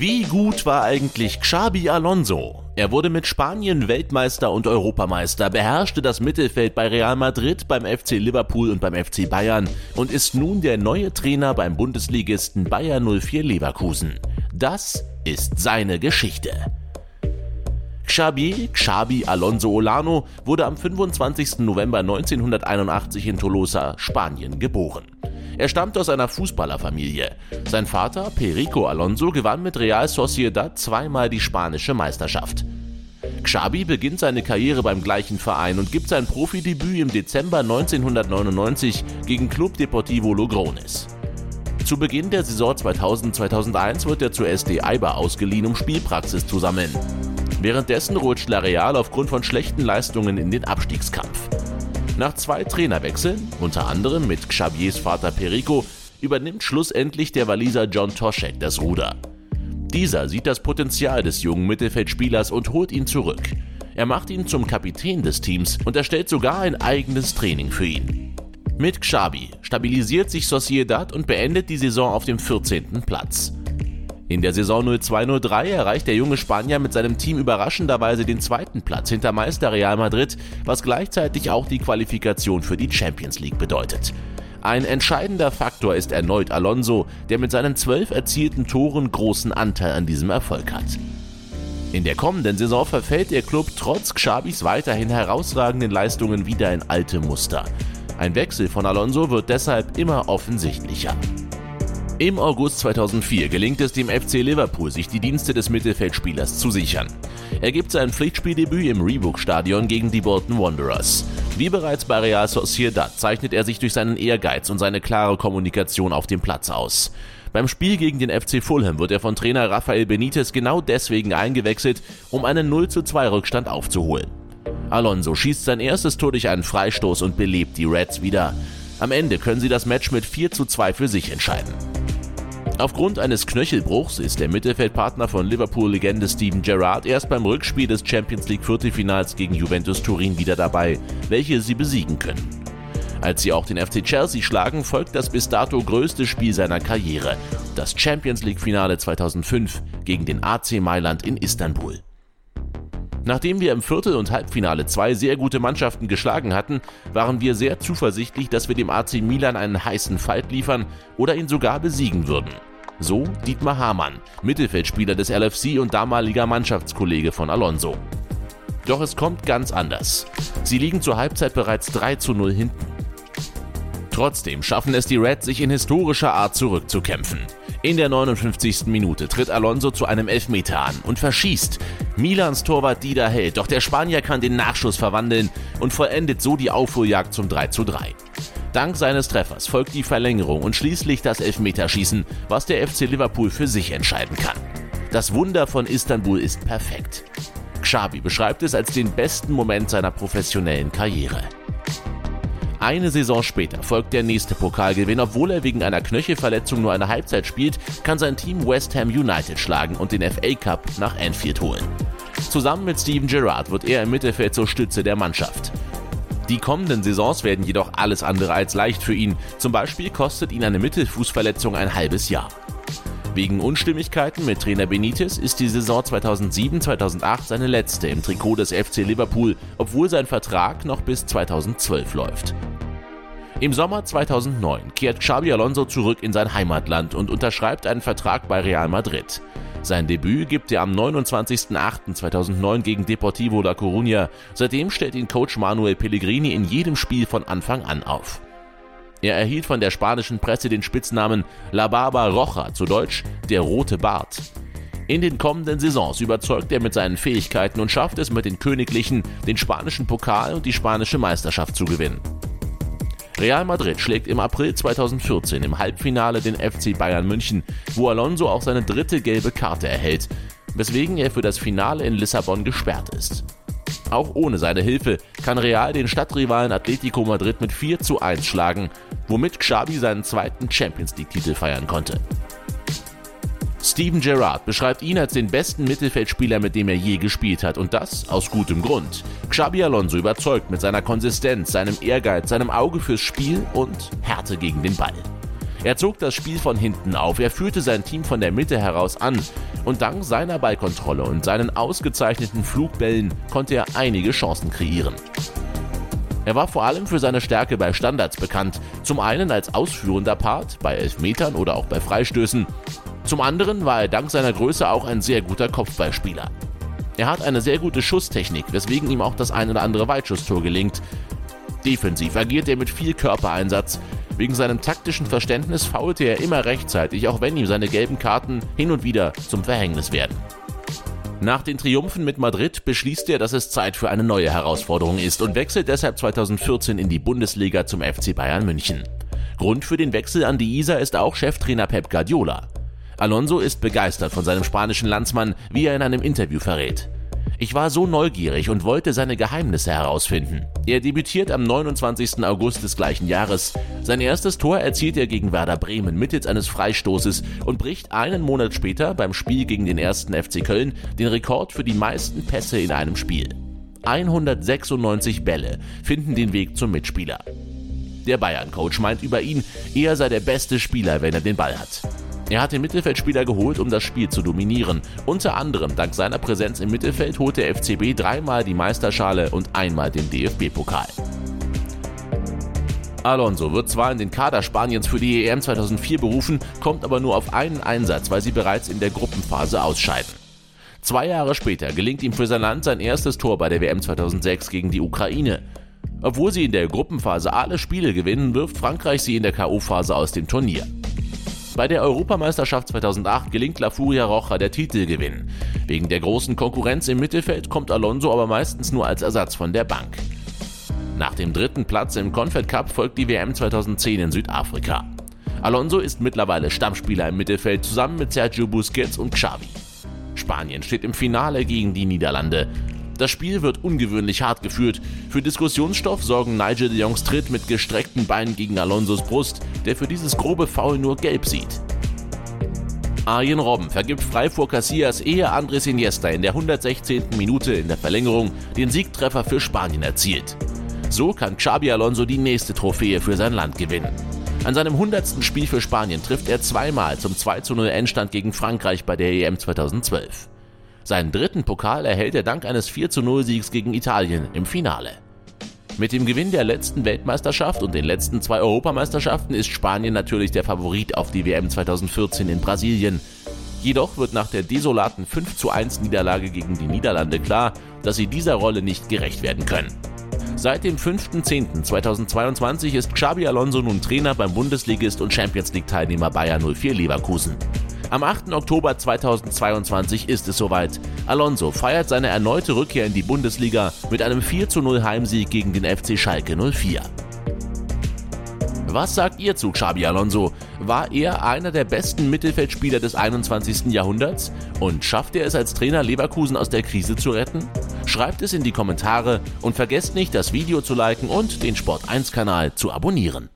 Wie gut war eigentlich Xabi Alonso? Er wurde mit Spanien Weltmeister und Europameister, beherrschte das Mittelfeld bei Real Madrid, beim FC Liverpool und beim FC Bayern und ist nun der neue Trainer beim Bundesligisten Bayer 04 Leverkusen. Das ist seine Geschichte. Xabi, Xabi Alonso Olano, wurde am 25. November 1981 in Tolosa, Spanien, geboren. Er stammt aus einer Fußballerfamilie. Sein Vater, Perico Alonso, gewann mit Real Sociedad zweimal die spanische Meisterschaft. Xabi beginnt seine Karriere beim gleichen Verein und gibt sein Profidebüt im Dezember 1999 gegen Club Deportivo Logrones. Zu Beginn der Saison 2000-2001 wird er zur SD Eiber ausgeliehen, um Spielpraxis zu sammeln. Währenddessen rutscht La Real aufgrund von schlechten Leistungen in den Abstiegskampf. Nach zwei Trainerwechseln, unter anderem mit Xaviers Vater Perico, übernimmt schlussendlich der Waliser John Toschek das Ruder. Dieser sieht das Potenzial des jungen Mittelfeldspielers und holt ihn zurück. Er macht ihn zum Kapitän des Teams und erstellt sogar ein eigenes Training für ihn. Mit Xabi stabilisiert sich Sociedad und beendet die Saison auf dem 14. Platz. In der Saison 02-03 erreicht der junge Spanier mit seinem Team überraschenderweise den zweiten Platz hinter Meister Real Madrid, was gleichzeitig auch die Qualifikation für die Champions League bedeutet. Ein entscheidender Faktor ist erneut Alonso, der mit seinen zwölf erzielten Toren großen Anteil an diesem Erfolg hat. In der kommenden Saison verfällt der Club trotz Xabis weiterhin herausragenden Leistungen wieder in alte Muster. Ein Wechsel von Alonso wird deshalb immer offensichtlicher. Im August 2004 gelingt es dem FC Liverpool, sich die Dienste des Mittelfeldspielers zu sichern. Er gibt sein Pflichtspieldebüt im Reebok-Stadion gegen die Bolton Wanderers. Wie bereits bei Real Sociedad zeichnet er sich durch seinen Ehrgeiz und seine klare Kommunikation auf dem Platz aus. Beim Spiel gegen den FC Fulham wird er von Trainer Rafael Benitez genau deswegen eingewechselt, um einen 0 zu 2 Rückstand aufzuholen. Alonso schießt sein erstes Tor durch einen Freistoß und belebt die Reds wieder. Am Ende können sie das Match mit 4 zu 2 für sich entscheiden. Aufgrund eines Knöchelbruchs ist der Mittelfeldpartner von Liverpool-Legende Steven Gerrard erst beim Rückspiel des Champions League Viertelfinals gegen Juventus Turin wieder dabei, welche sie besiegen können. Als sie auch den FC Chelsea schlagen, folgt das bis dato größte Spiel seiner Karriere, das Champions League-Finale 2005 gegen den AC Mailand in Istanbul. Nachdem wir im Viertel- und Halbfinale zwei sehr gute Mannschaften geschlagen hatten, waren wir sehr zuversichtlich, dass wir dem AC Milan einen heißen Fight liefern oder ihn sogar besiegen würden. So Dietmar Hamann, Mittelfeldspieler des LFC und damaliger Mannschaftskollege von Alonso. Doch es kommt ganz anders. Sie liegen zur Halbzeit bereits 3 zu 0 hinten. Trotzdem schaffen es die Reds, sich in historischer Art zurückzukämpfen. In der 59. Minute tritt Alonso zu einem Elfmeter an und verschießt. Milans Torwart Dida hält, doch der Spanier kann den Nachschuss verwandeln und vollendet so die Aufholjagd zum 3 zu 3. Dank seines Treffers folgt die Verlängerung und schließlich das Elfmeterschießen, was der FC Liverpool für sich entscheiden kann. Das Wunder von Istanbul ist perfekt. Xabi beschreibt es als den besten Moment seiner professionellen Karriere. Eine Saison später folgt der nächste Pokalgewinn. Obwohl er wegen einer Knöchelverletzung nur eine Halbzeit spielt, kann sein Team West Ham United schlagen und den FA Cup nach Anfield holen. Zusammen mit Steven Gerrard wird er im Mittelfeld zur Stütze der Mannschaft. Die kommenden Saisons werden jedoch alles andere als leicht für ihn. Zum Beispiel kostet ihn eine Mittelfußverletzung ein halbes Jahr. Wegen Unstimmigkeiten mit Trainer Benitez ist die Saison 2007-2008 seine letzte im Trikot des FC Liverpool, obwohl sein Vertrag noch bis 2012 läuft. Im Sommer 2009 kehrt Xabi Alonso zurück in sein Heimatland und unterschreibt einen Vertrag bei Real Madrid. Sein Debüt gibt er am 29.08.2009 gegen Deportivo La Coruña. Seitdem stellt ihn Coach Manuel Pellegrini in jedem Spiel von Anfang an auf. Er erhielt von der spanischen Presse den Spitznamen La Barba Roja, zu Deutsch der rote Bart. In den kommenden Saisons überzeugt er mit seinen Fähigkeiten und schafft es mit den Königlichen, den spanischen Pokal und die spanische Meisterschaft zu gewinnen. Real Madrid schlägt im April 2014 im Halbfinale den FC Bayern München, wo Alonso auch seine dritte gelbe Karte erhält, weswegen er für das Finale in Lissabon gesperrt ist. Auch ohne seine Hilfe kann Real den Stadtrivalen Atletico Madrid mit 4 zu 1 schlagen, womit Xabi seinen zweiten Champions League-Titel feiern konnte. Steven Gerrard beschreibt ihn als den besten Mittelfeldspieler, mit dem er je gespielt hat und das aus gutem Grund. Xabi Alonso überzeugt mit seiner Konsistenz, seinem Ehrgeiz, seinem Auge fürs Spiel und Härte gegen den Ball. Er zog das Spiel von hinten auf, er führte sein Team von der Mitte heraus an und dank seiner Ballkontrolle und seinen ausgezeichneten Flugbällen konnte er einige Chancen kreieren. Er war vor allem für seine Stärke bei Standards bekannt, zum einen als ausführender Part bei Elfmetern oder auch bei Freistößen, zum anderen war er dank seiner Größe auch ein sehr guter Kopfballspieler. Er hat eine sehr gute Schusstechnik, weswegen ihm auch das ein oder andere Weitschusstor gelingt. Defensiv agiert er mit viel Körpereinsatz. Wegen seinem taktischen Verständnis faulte er immer rechtzeitig, auch wenn ihm seine gelben Karten hin und wieder zum Verhängnis werden. Nach den Triumphen mit Madrid beschließt er, dass es Zeit für eine neue Herausforderung ist und wechselt deshalb 2014 in die Bundesliga zum FC Bayern München. Grund für den Wechsel an die Isar ist auch Cheftrainer Pep Guardiola. Alonso ist begeistert von seinem spanischen Landsmann, wie er in einem Interview verrät. Ich war so neugierig und wollte seine Geheimnisse herausfinden. Er debütiert am 29. August des gleichen Jahres. Sein erstes Tor erzielt er gegen Werder Bremen mittels eines Freistoßes und bricht einen Monat später beim Spiel gegen den ersten FC Köln den Rekord für die meisten Pässe in einem Spiel. 196 Bälle finden den Weg zum Mitspieler. Der Bayern-Coach meint über ihn, er sei der beste Spieler, wenn er den Ball hat. Er hat den Mittelfeldspieler geholt, um das Spiel zu dominieren. Unter anderem dank seiner Präsenz im Mittelfeld holt der FCB dreimal die Meisterschale und einmal den DFB-Pokal. Alonso wird zwar in den Kader Spaniens für die EM 2004 berufen, kommt aber nur auf einen Einsatz, weil sie bereits in der Gruppenphase ausscheiden. Zwei Jahre später gelingt ihm für sein Land sein erstes Tor bei der WM 2006 gegen die Ukraine. Obwohl sie in der Gruppenphase alle Spiele gewinnen, wirft Frankreich sie in der KO-Phase aus dem Turnier. Bei der Europameisterschaft 2008 gelingt La Furia Roja der Titelgewinn. Wegen der großen Konkurrenz im Mittelfeld kommt Alonso aber meistens nur als Ersatz von der Bank. Nach dem dritten Platz im Confed Cup folgt die WM 2010 in Südafrika. Alonso ist mittlerweile Stammspieler im Mittelfeld zusammen mit Sergio Busquets und Xavi. Spanien steht im Finale gegen die Niederlande. Das Spiel wird ungewöhnlich hart geführt. Für Diskussionsstoff sorgen Nigel de Jongs Tritt mit gestreckten Beinen gegen Alonsos Brust, der für dieses grobe Foul nur gelb sieht. Arjen Robben vergibt frei vor Casillas, ehe Andres Iniesta in der 116. Minute in der Verlängerung den Siegtreffer für Spanien erzielt. So kann Xabi Alonso die nächste Trophäe für sein Land gewinnen. An seinem 100. Spiel für Spanien trifft er zweimal zum 2:0 Endstand gegen Frankreich bei der EM 2012. Seinen dritten Pokal erhält er dank eines 40 Siegs gegen Italien im Finale. Mit dem Gewinn der letzten Weltmeisterschaft und den letzten zwei Europameisterschaften ist Spanien natürlich der Favorit auf die WM 2014 in Brasilien. Jedoch wird nach der desolaten 5:1 Niederlage gegen die Niederlande klar, dass sie dieser Rolle nicht gerecht werden können. Seit dem 5.10.2022 ist Xabi Alonso nun Trainer beim Bundesligist und Champions League-Teilnehmer Bayern 04 Leverkusen. Am 8. Oktober 2022 ist es soweit. Alonso feiert seine erneute Rückkehr in die Bundesliga mit einem 4:0 Heimsieg gegen den FC Schalke 04. Was sagt ihr zu Xabi Alonso? War er einer der besten Mittelfeldspieler des 21. Jahrhunderts? Und schafft er es als Trainer Leverkusen aus der Krise zu retten? Schreibt es in die Kommentare und vergesst nicht, das Video zu liken und den Sport1-Kanal zu abonnieren.